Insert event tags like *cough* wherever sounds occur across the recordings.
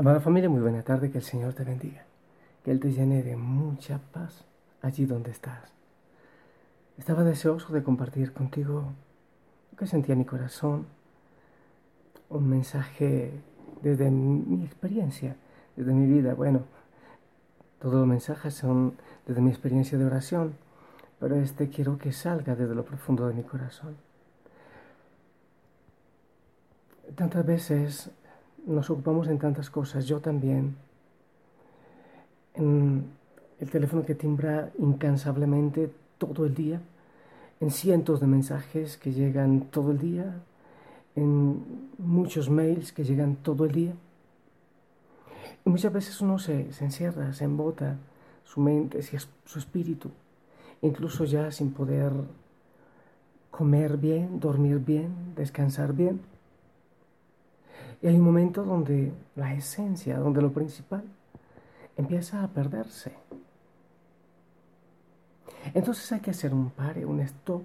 Amada familia, muy buena tarde, que el Señor te bendiga, que Él te llene de mucha paz allí donde estás. Estaba deseoso de compartir contigo lo que sentía mi corazón, un mensaje desde mi experiencia, desde mi vida. Bueno, todos los mensajes son desde mi experiencia de oración, pero este quiero que salga desde lo profundo de mi corazón. Tantas veces nos ocupamos en tantas cosas, yo también, en el teléfono que timbra incansablemente todo el día, en cientos de mensajes que llegan todo el día, en muchos mails que llegan todo el día. Y muchas veces uno se, se encierra, se embota su mente, su espíritu, incluso ya sin poder comer bien, dormir bien, descansar bien. Y hay un momento donde la esencia, donde lo principal empieza a perderse. Entonces hay que hacer un pare, un stop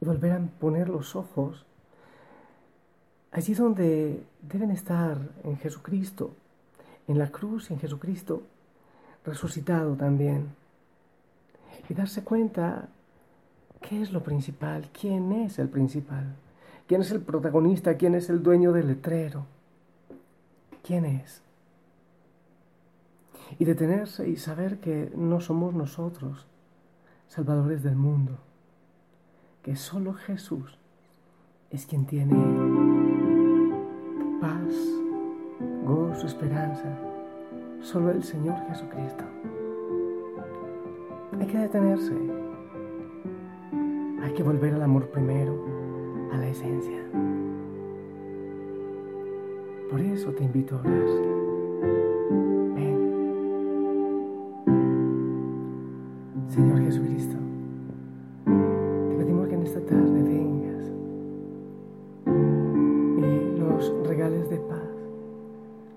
y volver a poner los ojos allí donde deben estar en Jesucristo, en la cruz en Jesucristo, resucitado también. Y darse cuenta qué es lo principal, quién es el principal. ¿Quién es el protagonista? ¿Quién es el dueño del letrero? ¿Quién es? Y detenerse y saber que no somos nosotros, salvadores del mundo, que solo Jesús es quien tiene paz, gozo, esperanza, solo el Señor Jesucristo. Hay que detenerse, hay que volver al amor primero a la esencia. Por eso te invito a orar. Ven. Señor Jesucristo, te pedimos que en esta tarde vengas y nos regales de paz,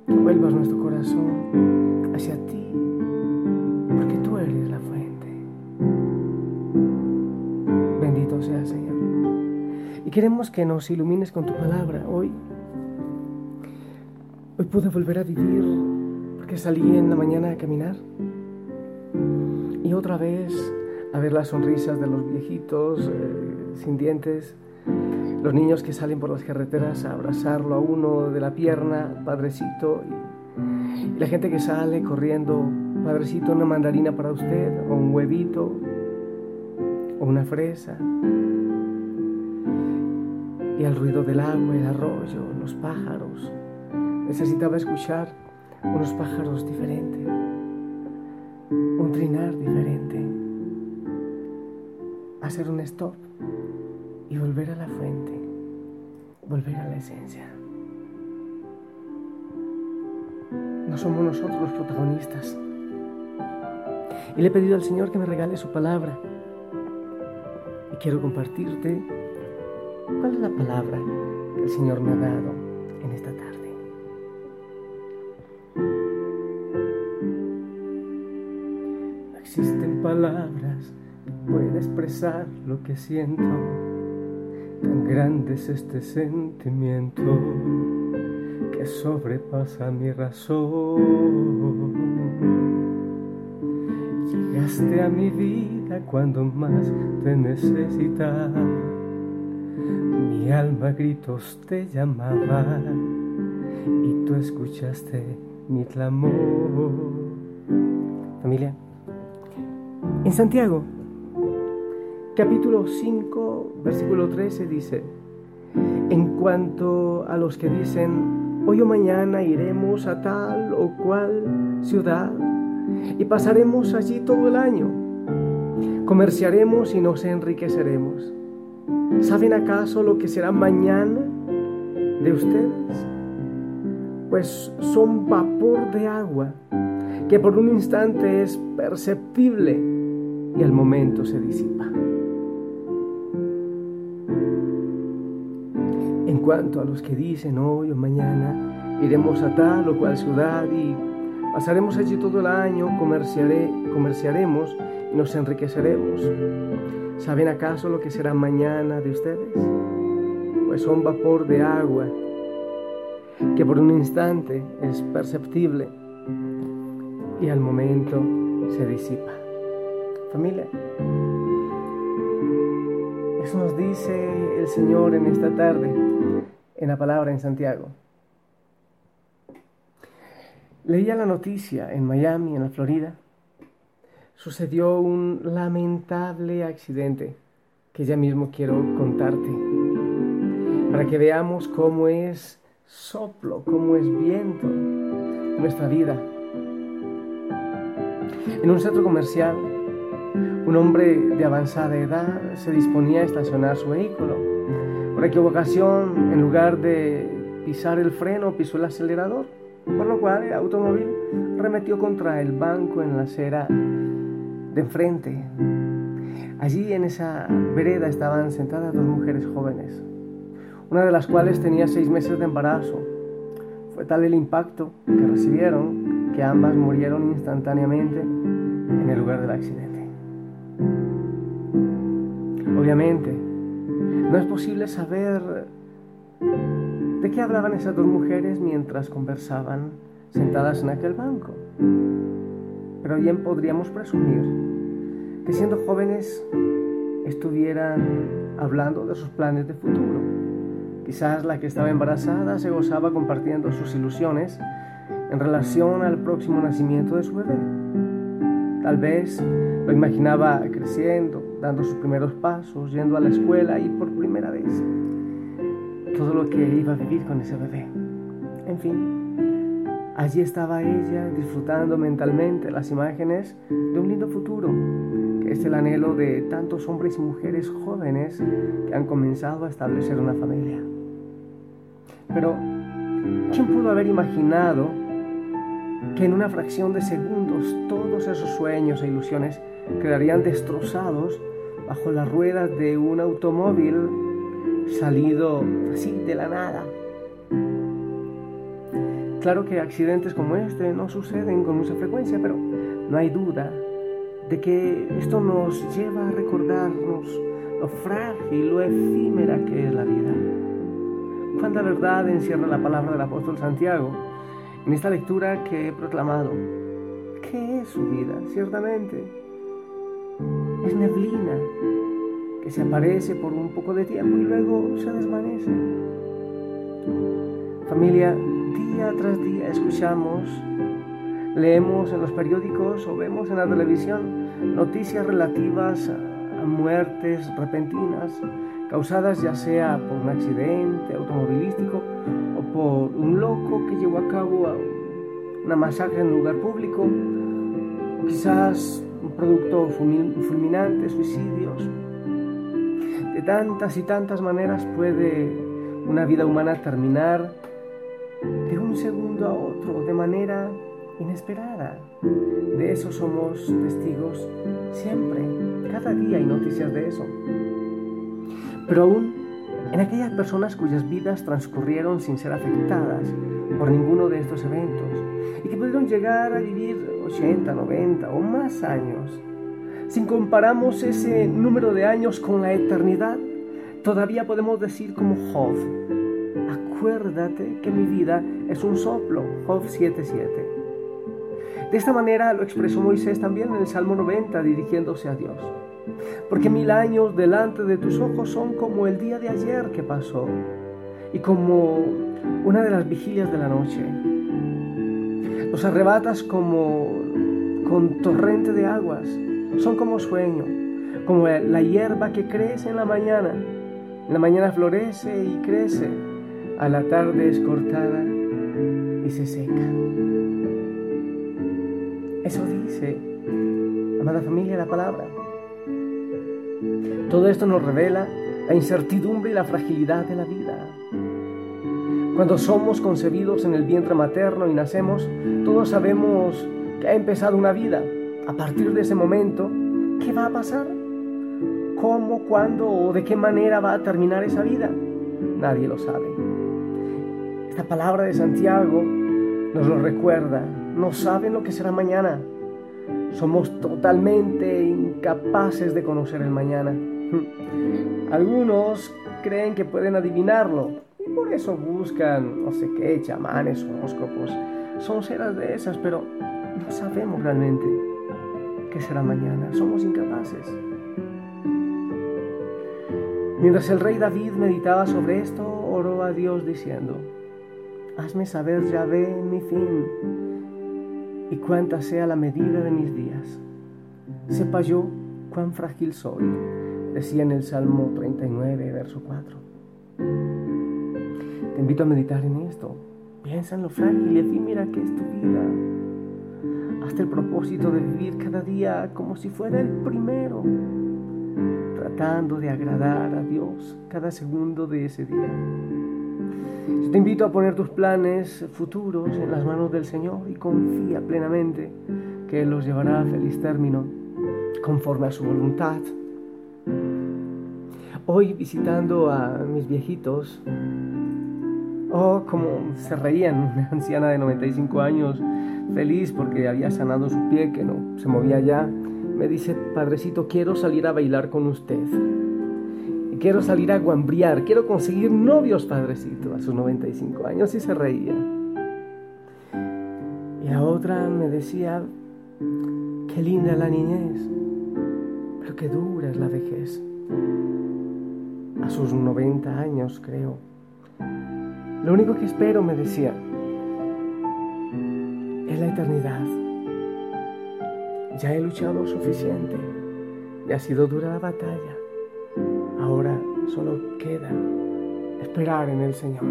que vuelvas nuestro corazón hacia ti, queremos que nos ilumines con tu palabra. Hoy. Hoy pude volver a vivir porque salí en la mañana a caminar. Y otra vez a ver las sonrisas de los viejitos eh, sin dientes, los niños que salen por las carreteras a abrazarlo a uno de la pierna, padrecito, y, y la gente que sale corriendo, padrecito, una mandarina para usted, o un huevito, o una fresa y al ruido del agua, el arroyo, los pájaros. Necesitaba escuchar unos pájaros diferentes, un trinar diferente, hacer un stop y volver a la fuente, volver a la esencia. No somos nosotros los protagonistas. Y le he pedido al Señor que me regale su palabra. Y quiero compartirte ¿Cuál es la palabra que el Señor me ha dado en esta tarde? No existen palabras que puedan expresar lo que siento. Tan grande es este sentimiento que sobrepasa mi razón. Llegaste a mi vida cuando más te necesitaba alma gritos te llamaba y tú escuchaste mi clamor. Familia, en Santiago, capítulo 5, versículo 13 dice, en cuanto a los que dicen, hoy o mañana iremos a tal o cual ciudad y pasaremos allí todo el año, comerciaremos y nos enriqueceremos ¿Saben acaso lo que será mañana de ustedes? Pues son vapor de agua que por un instante es perceptible y al momento se disipa. En cuanto a los que dicen hoy o mañana iremos a tal o cual ciudad y pasaremos allí todo el año, comerciaré, comerciaremos y nos enriqueceremos, ¿saben acaso lo que será mañana de ustedes? Pues son vapor de agua que por un instante es perceptible y al momento se disipa. Familia, eso nos dice el Señor en esta tarde, en la palabra en Santiago. Leía la noticia en Miami, en la Florida. Sucedió un lamentable accidente que ya mismo quiero contarte, para que veamos cómo es soplo, cómo es viento nuestra vida. En un centro comercial, un hombre de avanzada edad se disponía a estacionar su vehículo. Por equivocación, en lugar de pisar el freno, pisó el acelerador, por lo cual el automóvil remetió contra el banco en la acera de enfrente. Allí en esa vereda estaban sentadas dos mujeres jóvenes, una de las cuales tenía seis meses de embarazo. Fue tal el impacto que recibieron que ambas murieron instantáneamente en el lugar del accidente. Obviamente, no es posible saber de qué hablaban esas dos mujeres mientras conversaban sentadas en aquel banco. Pero bien podríamos presumir que siendo jóvenes estuvieran hablando de sus planes de futuro. Quizás la que estaba embarazada se gozaba compartiendo sus ilusiones en relación al próximo nacimiento de su bebé. Tal vez lo imaginaba creciendo, dando sus primeros pasos, yendo a la escuela y por primera vez todo lo que iba a vivir con ese bebé. En fin, allí estaba ella disfrutando mentalmente las imágenes de un lindo futuro, que es el anhelo de tantos hombres y mujeres jóvenes que han comenzado a establecer una familia. Pero, ¿quién pudo haber imaginado que en una fracción de segundos todos esos sueños e ilusiones quedarían destrozados bajo las ruedas de un automóvil salido así de la nada. Claro que accidentes como este no suceden con mucha frecuencia, pero no hay duda de que esto nos lleva a recordarnos lo frágil, lo efímera que es la vida. Cuánta verdad encierra la palabra del apóstol Santiago en esta lectura que he proclamado. ¿Qué es su vida? Ciertamente es neblina que se aparece por un poco de tiempo y luego se desvanece. Familia, día tras día escuchamos, leemos en los periódicos o vemos en la televisión noticias relativas a muertes repentinas causadas ya sea por un accidente automovilístico o por un loco que llevó a cabo una masacre en un lugar público, o quizás un producto fulminante, suicidios. De tantas y tantas maneras puede una vida humana terminar de un segundo a otro, de manera inesperada. De eso somos testigos siempre, cada día hay noticias de eso. Pero aún en aquellas personas cuyas vidas transcurrieron sin ser afectadas por ninguno de estos eventos y que pudieron llegar a vivir 80, 90 o más años, si comparamos ese número de años con la eternidad, todavía podemos decir como Job, acuérdate que mi vida es un soplo, Job 7.7. De esta manera lo expresó Moisés también en el Salmo 90 dirigiéndose a Dios porque mil años delante de tus ojos son como el día de ayer que pasó y como una de las vigilias de la noche. Los arrebatas como con torrente de aguas, son como sueño, como la hierba que crece en la mañana. En la mañana florece y crece, a la tarde es cortada y se seca. Eso dice, amada familia, la palabra. Todo esto nos revela la incertidumbre y la fragilidad de la vida. Cuando somos concebidos en el vientre materno y nacemos, todos sabemos que ha empezado una vida. A partir de ese momento, ¿qué va a pasar? ¿Cómo, cuándo o de qué manera va a terminar esa vida? Nadie lo sabe. Esta palabra de Santiago nos lo recuerda. No saben lo que será mañana. Somos totalmente incapaces de conocer el mañana. *laughs* Algunos creen que pueden adivinarlo, y por eso buscan, no sé qué, chamanes, horóscopos. Son ceras de esas, pero no sabemos realmente qué será mañana. Somos incapaces. Mientras el rey David meditaba sobre esto, oró a Dios diciendo, Hazme saber, Yahvé, mi fin y cuánta sea la medida de mis días. Sepa yo cuán frágil soy, decía en el Salmo 39, verso 4. Te invito a meditar en esto. Piensa en lo frágil y efímera que es tu vida. Hazte el propósito de vivir cada día como si fuera el primero, tratando de agradar a Dios cada segundo de ese día. Te invito a poner tus planes futuros en las manos del Señor y confía plenamente que los llevará a feliz término conforme a su voluntad. Hoy visitando a mis viejitos, Oh, como se reían, una anciana de 95 años, feliz porque había sanado su pie que no se movía ya. Me dice, Padrecito, quiero salir a bailar con usted. Quiero salir a guambriar, quiero conseguir novios, Padrecito, a sus 95 años y se reía. Y a otra me decía, qué linda la niñez, pero qué dura es la vejez. A sus 90 años, creo lo único que espero, me decía, es la eternidad. Ya he luchado suficiente, ya ha sido dura la batalla. Solo queda esperar en el Señor.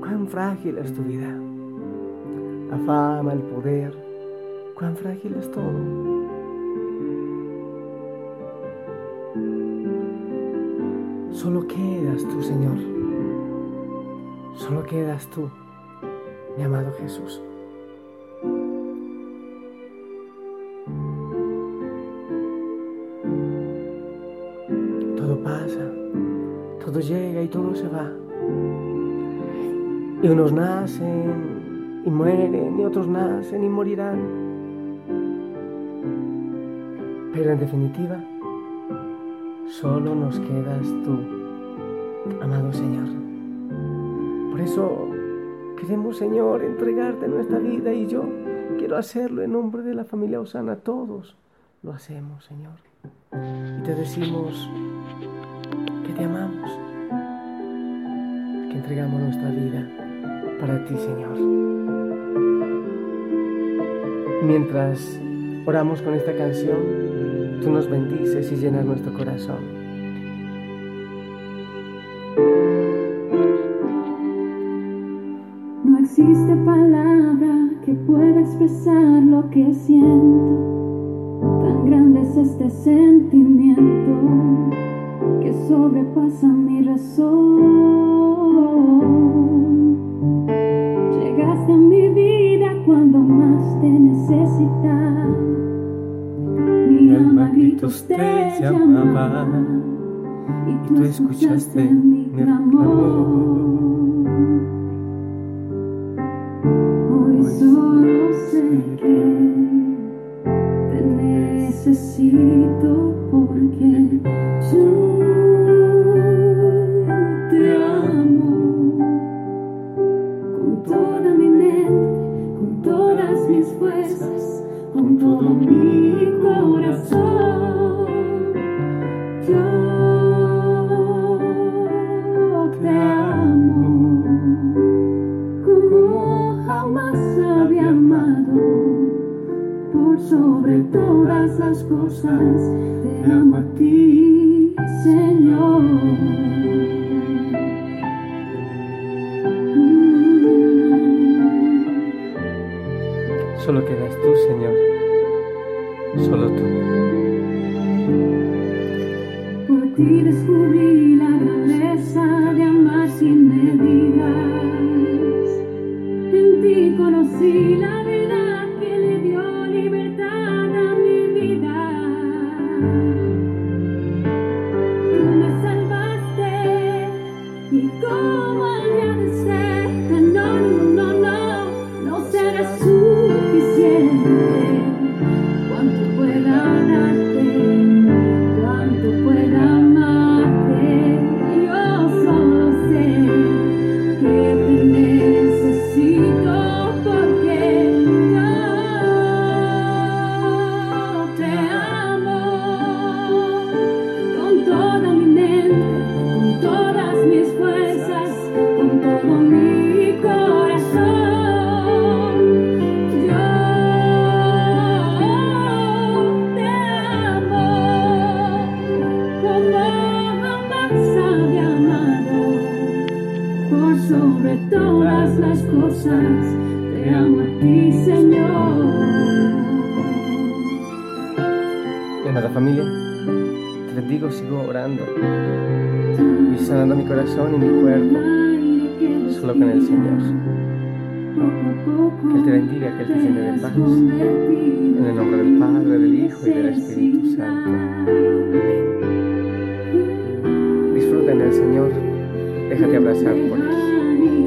Cuán frágil es tu vida. La fama, el poder, cuán frágil es todo. Solo quedas tú, Señor. Solo quedas tú, mi amado Jesús. Y unos nacen y mueren y otros nacen y morirán. Pero en definitiva, solo nos quedas tú, amado Señor. Por eso queremos, Señor, entregarte nuestra vida y yo quiero hacerlo en nombre de la familia Osana. Todos lo hacemos, Señor. Y te decimos que te amamos, que entregamos nuestra vida para ti, Señor. Mientras oramos con esta canción, tú nos bendices y llenas nuestro corazón. existe palabra que pueda expresar lo que siento. Tan grande es este sentimiento que sobrepasa mi razón. Llegaste a mi vida cuando más te necesitaba. Mi alma gritos te llamaba y tú escuchaste mi clamor. solo sé que te necesito porque yo con todo mi corazón. sobre todas las cosas, te amo a ti, Señor. Solo quedas ti descubrí la grandeza de amar sin medidas. En ti conocí la las cosas, te amo a ti, Señor. Familia, te bendigo, sigo orando y sanando mi corazón y mi cuerpo solo con el Señor. Que Él te bendiga, que Él te llene de paz. En el nombre del Padre, del Hijo y del Espíritu Santo. Disfruta en el Señor, déjate abrazar por Él.